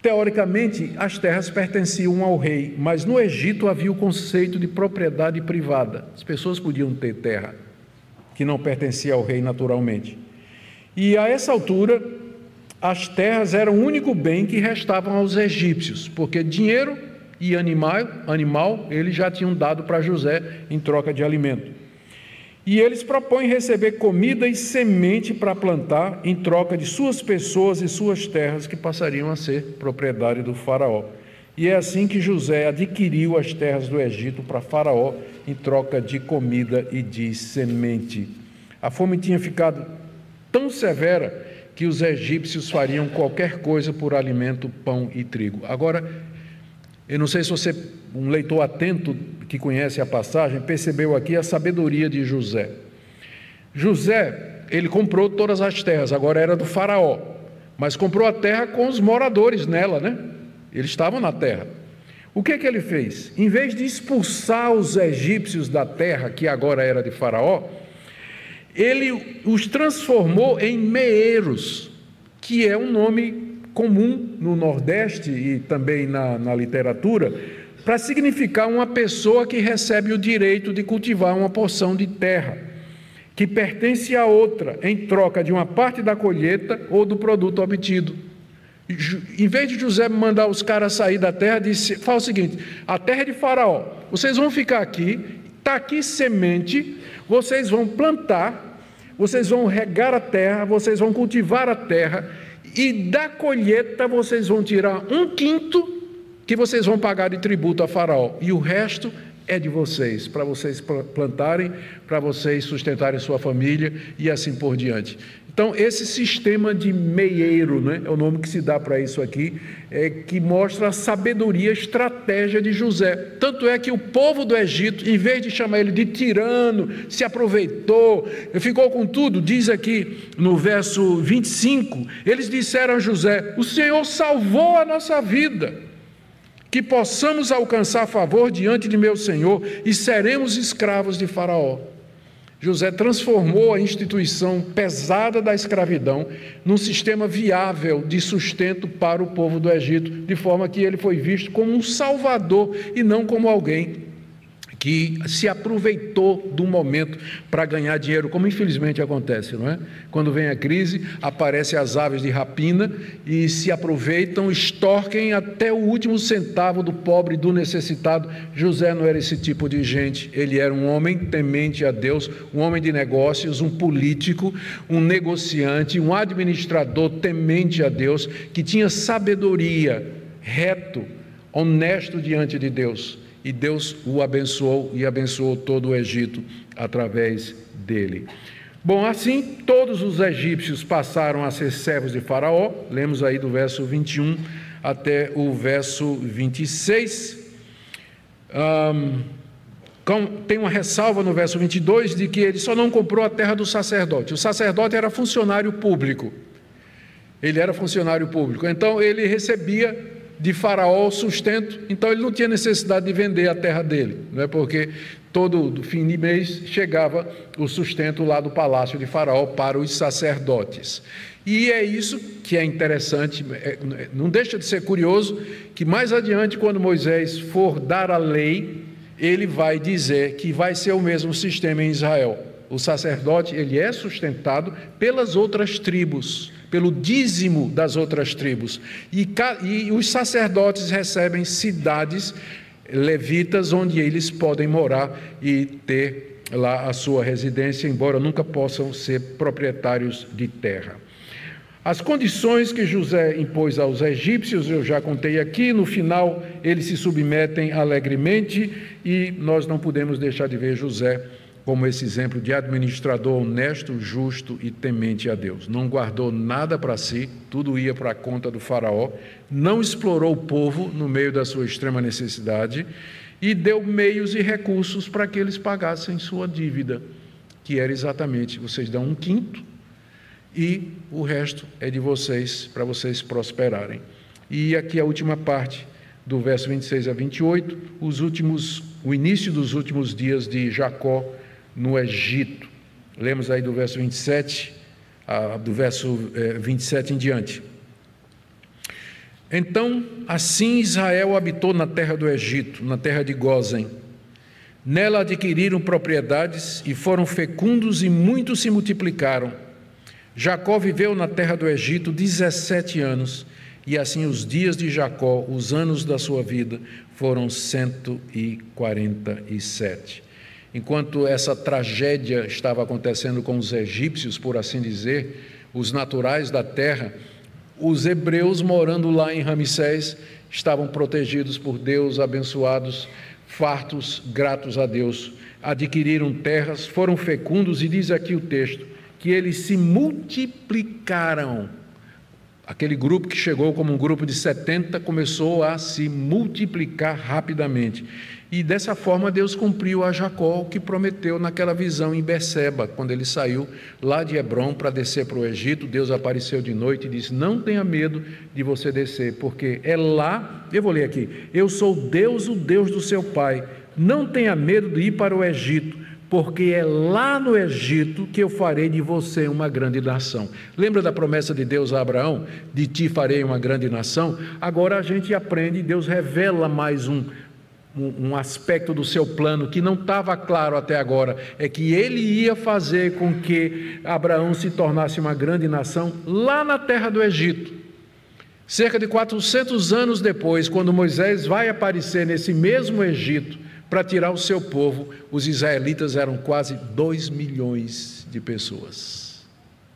[SPEAKER 1] Teoricamente, as terras pertenciam ao rei, mas no Egito havia o conceito de propriedade privada. As pessoas podiam ter terra que não pertencia ao rei naturalmente. E a essa altura, as terras eram o único bem que restavam aos egípcios, porque dinheiro e animal, animal eles já tinham dado para José em troca de alimento. E eles propõem receber comida e semente para plantar em troca de suas pessoas e suas terras que passariam a ser propriedade do Faraó. E é assim que José adquiriu as terras do Egito para Faraó em troca de comida e de semente. A fome tinha ficado tão severa que os egípcios fariam qualquer coisa por alimento, pão e trigo. Agora, eu não sei se você, um leitor atento que conhece a passagem, percebeu aqui a sabedoria de José. José, ele comprou todas as terras, agora era do Faraó, mas comprou a terra com os moradores nela, né? Eles estavam na terra. O que é que ele fez? Em vez de expulsar os egípcios da terra, que agora era de Faraó, ele os transformou em meeiros, que é um nome comum no Nordeste e também na, na literatura, para significar uma pessoa que recebe o direito de cultivar uma porção de terra, que pertence a outra, em troca de uma parte da colheita ou do produto obtido. Em vez de José mandar os caras sair da terra, disse: fala o seguinte: a terra é de Faraó, vocês vão ficar aqui, está aqui semente, vocês vão plantar, vocês vão regar a terra, vocês vão cultivar a terra, e da colheita vocês vão tirar um quinto que vocês vão pagar de tributo a Faraó, e o resto é de vocês, para vocês plantarem, para vocês sustentarem sua família e assim por diante. Então, esse sistema de meieiro, né, é o nome que se dá para isso aqui, é que mostra a sabedoria, a estratégia de José. Tanto é que o povo do Egito, em vez de chamar ele de tirano, se aproveitou, ficou com tudo, diz aqui no verso 25, eles disseram a José: O Senhor salvou a nossa vida, que possamos alcançar favor diante de meu Senhor e seremos escravos de Faraó. José transformou a instituição pesada da escravidão num sistema viável de sustento para o povo do Egito, de forma que ele foi visto como um salvador e não como alguém que se aproveitou do momento para ganhar dinheiro, como infelizmente acontece, não é? Quando vem a crise, aparecem as aves de rapina e se aproveitam, extorquem até o último centavo do pobre, do necessitado. José não era esse tipo de gente, ele era um homem temente a Deus, um homem de negócios, um político, um negociante, um administrador temente a Deus, que tinha sabedoria, reto, honesto diante de Deus e Deus o abençoou e abençoou todo o Egito através dele. Bom, assim todos os egípcios passaram a ser servos de Faraó, lemos aí do verso 21 até o verso 26. Um, tem uma ressalva no verso 22 de que ele só não comprou a terra do sacerdote. O sacerdote era funcionário público. Ele era funcionário público. Então ele recebia de Faraó o sustento, então ele não tinha necessidade de vender a terra dele, não é porque todo fim de mês chegava o sustento lá do palácio de Faraó para os sacerdotes. E é isso que é interessante, é, não deixa de ser curioso que mais adiante, quando Moisés for dar a lei, ele vai dizer que vai ser o mesmo sistema em Israel. O sacerdote ele é sustentado pelas outras tribos pelo dízimo das outras tribos. E, e os sacerdotes recebem cidades levitas onde eles podem morar e ter lá a sua residência, embora nunca possam ser proprietários de terra. As condições que José impôs aos egípcios, eu já contei aqui, no final eles se submetem alegremente e nós não podemos deixar de ver José como esse exemplo de administrador honesto, justo e temente a Deus. Não guardou nada para si, tudo ia para a conta do Faraó, não explorou o povo no meio da sua extrema necessidade e deu meios e recursos para que eles pagassem sua dívida, que era exatamente: vocês dão um quinto e o resto é de vocês, para vocês prosperarem. E aqui a última parte do verso 26 a 28, os últimos, o início dos últimos dias de Jacó no Egito. Lemos aí do verso 27, do verso 27 eh, em diante. Então, assim Israel habitou na terra do Egito, na terra de Gozen. Nela adquiriram propriedades e foram fecundos e muitos se multiplicaram. Jacó viveu na terra do Egito 17 anos, e assim os dias de Jacó, os anos da sua vida, foram 147. Enquanto essa tragédia estava acontecendo com os egípcios, por assim dizer, os naturais da terra, os hebreus morando lá em Ramsés estavam protegidos por Deus, abençoados, fartos, gratos a Deus. Adquiriram terras, foram fecundos, e diz aqui o texto, que eles se multiplicaram. Aquele grupo que chegou como um grupo de 70 começou a se multiplicar rapidamente. E dessa forma Deus cumpriu a Jacó o que prometeu naquela visão em Beceba, quando ele saiu lá de Hebron para descer para o Egito. Deus apareceu de noite e disse: Não tenha medo de você descer, porque é lá. Eu vou ler aqui: Eu sou Deus, o Deus do seu pai. Não tenha medo de ir para o Egito, porque é lá no Egito que eu farei de você uma grande nação. Lembra da promessa de Deus a Abraão? De ti farei uma grande nação? Agora a gente aprende, Deus revela mais um um, aspecto do seu plano que não estava claro até agora, é que ele ia fazer com que Abraão se tornasse uma grande nação lá na terra do Egito. Cerca de 400 anos depois, quando Moisés vai aparecer nesse mesmo Egito para tirar o seu povo, os israelitas eram quase 2 milhões de pessoas.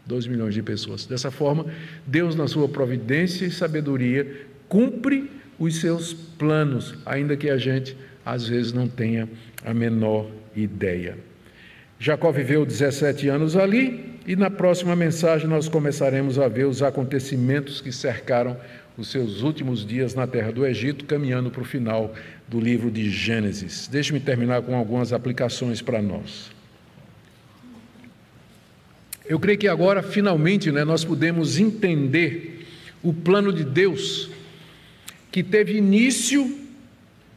[SPEAKER 1] 2 milhões de pessoas. Dessa forma, Deus, na sua providência e sabedoria, cumpre os seus planos, ainda que a gente às vezes não tenha a menor ideia. Jacó viveu 17 anos ali e na próxima mensagem nós começaremos a ver os acontecimentos que cercaram os seus últimos dias na terra do Egito, caminhando para o final do livro de Gênesis. Deixe-me terminar com algumas aplicações para nós. Eu creio que agora, finalmente, né, nós podemos entender o plano de Deus que teve início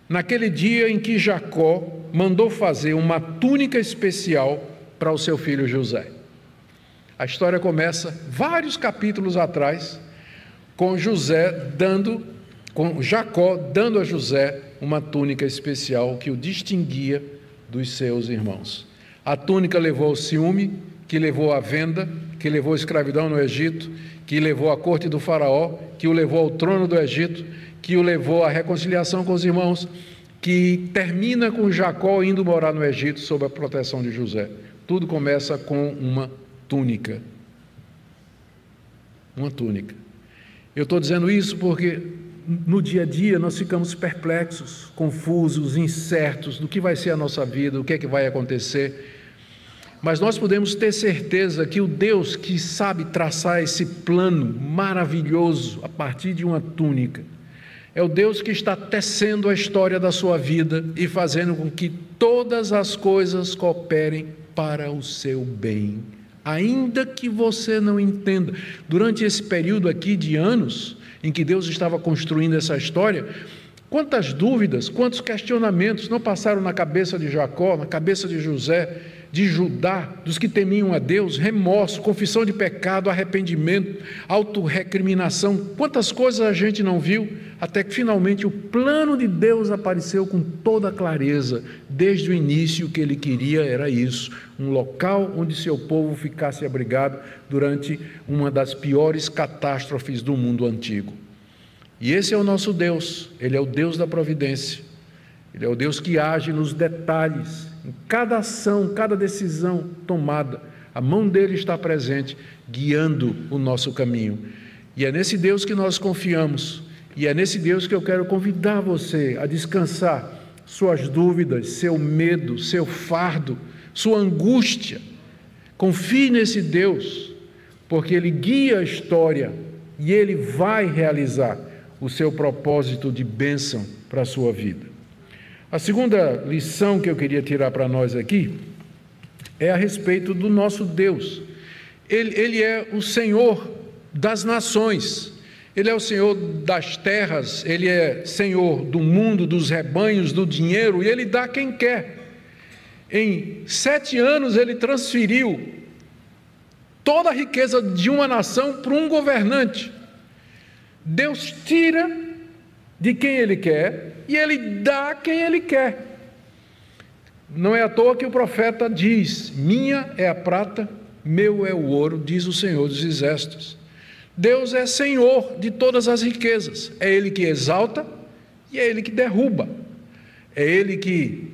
[SPEAKER 1] naquele dia em que Jacó mandou fazer uma túnica especial para o seu filho José. A história começa vários capítulos atrás, com José dando, com Jacó dando a José uma túnica especial que o distinguia dos seus irmãos. A túnica levou ao ciúme, que levou à venda, que levou à escravidão no Egito, que levou à corte do Faraó, que o levou ao trono do Egito, que o levou à reconciliação com os irmãos, que termina com Jacó indo morar no Egito sob a proteção de José. Tudo começa com uma túnica. Uma túnica. Eu estou dizendo isso porque no dia a dia nós ficamos perplexos, confusos, incertos do que vai ser a nossa vida, o que é que vai acontecer. Mas nós podemos ter certeza que o Deus que sabe traçar esse plano maravilhoso a partir de uma túnica, é o Deus que está tecendo a história da sua vida e fazendo com que todas as coisas cooperem para o seu bem. Ainda que você não entenda, durante esse período aqui de anos em que Deus estava construindo essa história, quantas dúvidas, quantos questionamentos não passaram na cabeça de Jacó, na cabeça de José, de Judá, dos que temiam a Deus, remorso, confissão de pecado, arrependimento, autorrecriminação, quantas coisas a gente não viu, até que finalmente o plano de Deus apareceu com toda clareza, desde o início o que ele queria era isso, um local onde seu povo ficasse abrigado durante uma das piores catástrofes do mundo antigo. E esse é o nosso Deus, ele é o Deus da providência. Ele é o Deus que age nos detalhes, em cada ação, cada decisão tomada, a mão dele está presente, guiando o nosso caminho. E é nesse Deus que nós confiamos, e é nesse Deus que eu quero convidar você a descansar suas dúvidas, seu medo, seu fardo, sua angústia. Confie nesse Deus, porque Ele guia a história e Ele vai realizar o seu propósito de bênção para a sua vida. A segunda lição que eu queria tirar para nós aqui é a respeito do nosso Deus. Ele, ele é o Senhor das nações, Ele é o Senhor das terras, Ele é Senhor do mundo, dos rebanhos, do dinheiro, e Ele dá quem quer. Em sete anos, Ele transferiu toda a riqueza de uma nação para um governante. Deus tira de quem Ele quer e ele dá quem ele quer. Não é à toa que o profeta diz: Minha é a prata, meu é o ouro, diz o Senhor dos Exércitos. Deus é Senhor de todas as riquezas, é Ele que exalta e é Ele que derruba, é Ele que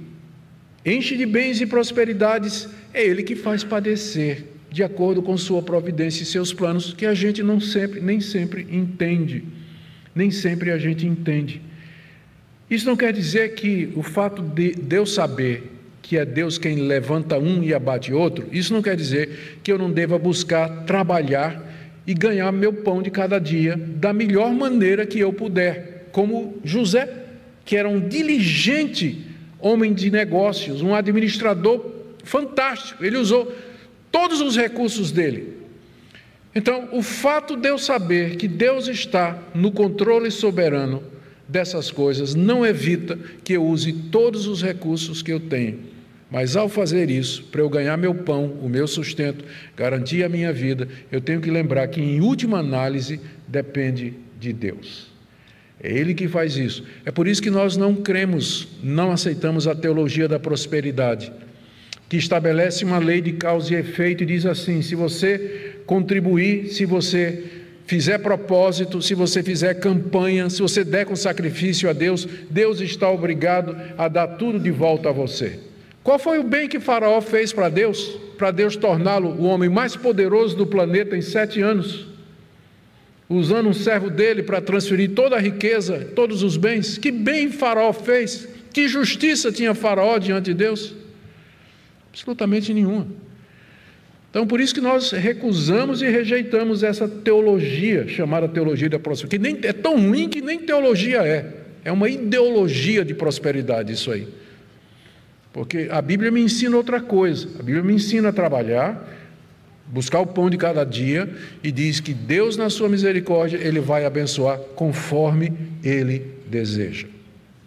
[SPEAKER 1] enche de bens e prosperidades, é Ele que faz padecer, de acordo com Sua providência e seus planos, que a gente não sempre, nem sempre entende, nem sempre a gente entende. Isso não quer dizer que o fato de Deus saber que é Deus quem levanta um e abate outro, isso não quer dizer que eu não deva buscar trabalhar e ganhar meu pão de cada dia da melhor maneira que eu puder, como José, que era um diligente homem de negócios, um administrador fantástico, ele usou todos os recursos dele. Então, o fato de eu saber que Deus está no controle soberano dessas coisas não evita que eu use todos os recursos que eu tenho. Mas ao fazer isso, para eu ganhar meu pão, o meu sustento, garantir a minha vida, eu tenho que lembrar que, em última análise, depende de Deus. É Ele que faz isso. É por isso que nós não cremos, não aceitamos a teologia da prosperidade, que estabelece uma lei de causa e efeito e diz assim: se você contribuir, se você fizer propósito, se você fizer campanha, se você der com sacrifício a Deus, Deus está obrigado a dar tudo de volta a você. Qual foi o bem que Faraó fez para Deus? Para Deus torná-lo o homem mais poderoso do planeta em sete anos, usando um servo dele para transferir toda a riqueza, todos os bens. Que bem Faraó fez? Que justiça tinha Faraó diante de Deus? Absolutamente nenhuma. Então, por isso que nós recusamos e rejeitamos essa teologia, chamada teologia da prosperidade, que nem, é tão ruim que nem teologia é. É uma ideologia de prosperidade isso aí. Porque a Bíblia me ensina outra coisa. A Bíblia me ensina a trabalhar, buscar o pão de cada dia e diz que Deus, na sua misericórdia, Ele vai abençoar conforme Ele deseja.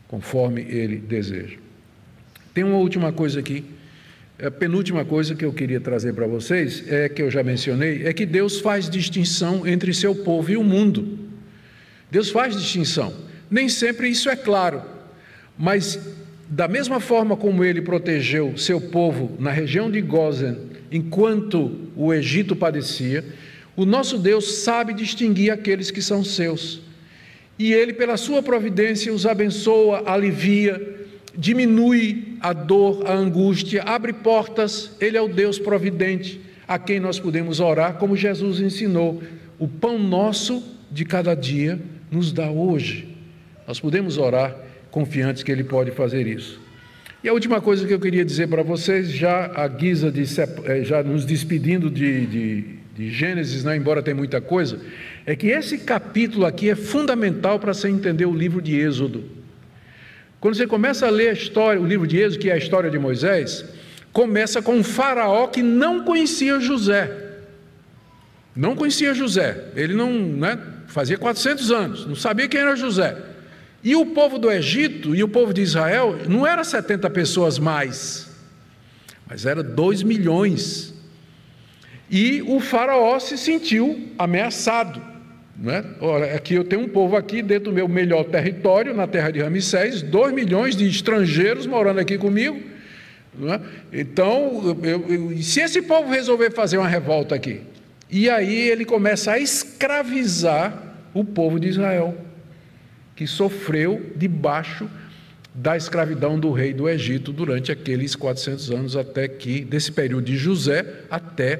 [SPEAKER 1] Conforme Ele deseja. Tem uma última coisa aqui a penúltima coisa que eu queria trazer para vocês é que eu já mencionei, é que Deus faz distinção entre seu povo e o mundo. Deus faz distinção. Nem sempre isso é claro, mas da mesma forma como ele protegeu seu povo na região de Gozen, enquanto o Egito padecia, o nosso Deus sabe distinguir aqueles que são seus. E ele, pela sua providência, os abençoa, alivia, diminui a dor, a angústia, abre portas. Ele é o Deus providente a quem nós podemos orar, como Jesus ensinou. O pão nosso de cada dia nos dá hoje. Nós podemos orar confiantes que Ele pode fazer isso. E a última coisa que eu queria dizer para vocês, já a guisa de eh, já nos despedindo de, de, de Gênesis, né, embora tenha muita coisa, é que esse capítulo aqui é fundamental para você entender o livro de Êxodo. Quando você começa a ler a história, o livro de Êxodo, que é a história de Moisés, começa com um faraó que não conhecia José. Não conhecia José. Ele não, né, fazia 400 anos, não sabia quem era José. E o povo do Egito e o povo de Israel não era 70 pessoas mais, mas era 2 milhões. E o faraó se sentiu ameaçado. Né? Ora, aqui eu tenho um povo aqui dentro do meu melhor território, na terra de Ramsés, 2 milhões de estrangeiros morando aqui comigo. Né? Então, eu, eu, se esse povo resolver fazer uma revolta aqui, e aí ele começa a escravizar o povo de Israel que sofreu debaixo da escravidão do rei do Egito durante aqueles 400 anos, até que, desse período de José até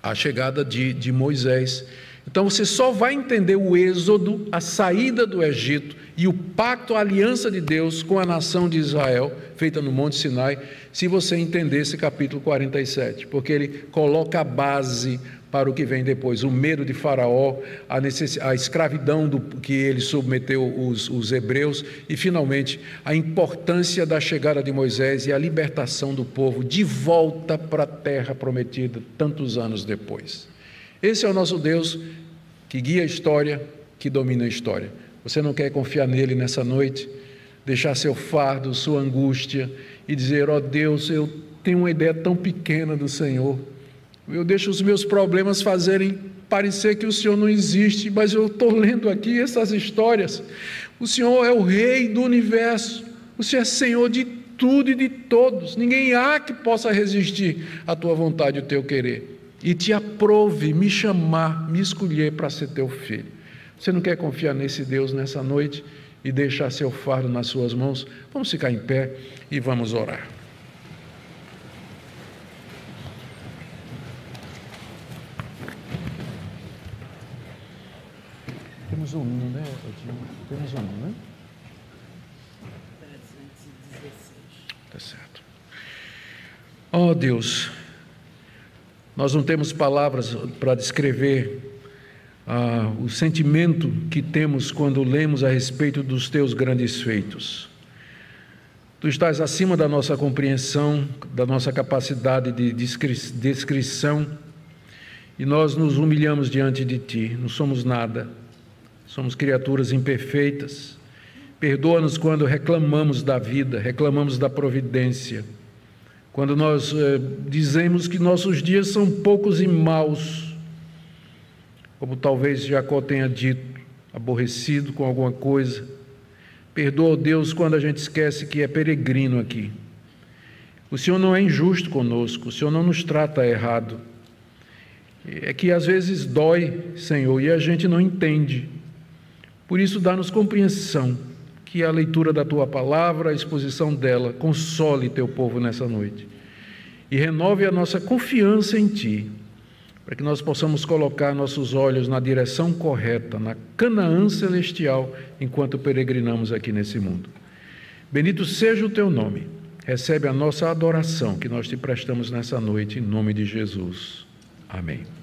[SPEAKER 1] a chegada de, de Moisés. Então você só vai entender o êxodo, a saída do Egito e o pacto, a aliança de Deus com a nação de Israel, feita no Monte Sinai, se você entender esse capítulo 47, porque ele coloca a base para o que vem depois, o medo de Faraó, a, necess... a escravidão do... que ele submeteu os, os hebreus e, finalmente, a importância da chegada de Moisés e a libertação do povo de volta para a terra prometida tantos anos depois. Esse é o nosso Deus que guia a história, que domina a história. Você não quer confiar nele nessa noite? Deixar seu fardo, sua angústia e dizer: Ó oh Deus, eu tenho uma ideia tão pequena do Senhor eu deixo os meus problemas fazerem parecer que o Senhor não existe, mas eu estou lendo aqui essas histórias. O Senhor é o Rei do universo, o Senhor é Senhor de tudo e de todos. Ninguém há que possa resistir à tua vontade e ao teu querer. E te aprove me chamar, me escolher para ser teu filho. Você não quer confiar nesse Deus nessa noite e deixar seu fardo nas suas mãos? Vamos ficar em pé e vamos orar. Temos um hino, né, Temos um hino, né? Tá certo. Oh Deus, nós não temos palavras para descrever ah, o sentimento que temos quando lemos a respeito dos teus grandes feitos. Tu estás acima da nossa compreensão, da nossa capacidade de descrição, e nós nos humilhamos diante de Ti, não somos nada. Somos criaturas imperfeitas. Perdoa-nos quando reclamamos da vida, reclamamos da providência. Quando nós eh, dizemos que nossos dias são poucos e maus, como talvez Jacó tenha dito, aborrecido com alguma coisa. Perdoa, Deus, quando a gente esquece que é peregrino aqui. O Senhor não é injusto conosco, o Senhor não nos trata errado. É que às vezes dói, Senhor, e a gente não entende. Por isso, dá-nos compreensão que a leitura da tua palavra, a exposição dela, console teu povo nessa noite e renove a nossa confiança em ti, para que nós possamos colocar nossos olhos na direção correta, na Canaã celestial, enquanto peregrinamos aqui nesse mundo. Bendito seja o teu nome. Recebe a nossa adoração que nós te prestamos nessa noite, em nome de Jesus. Amém.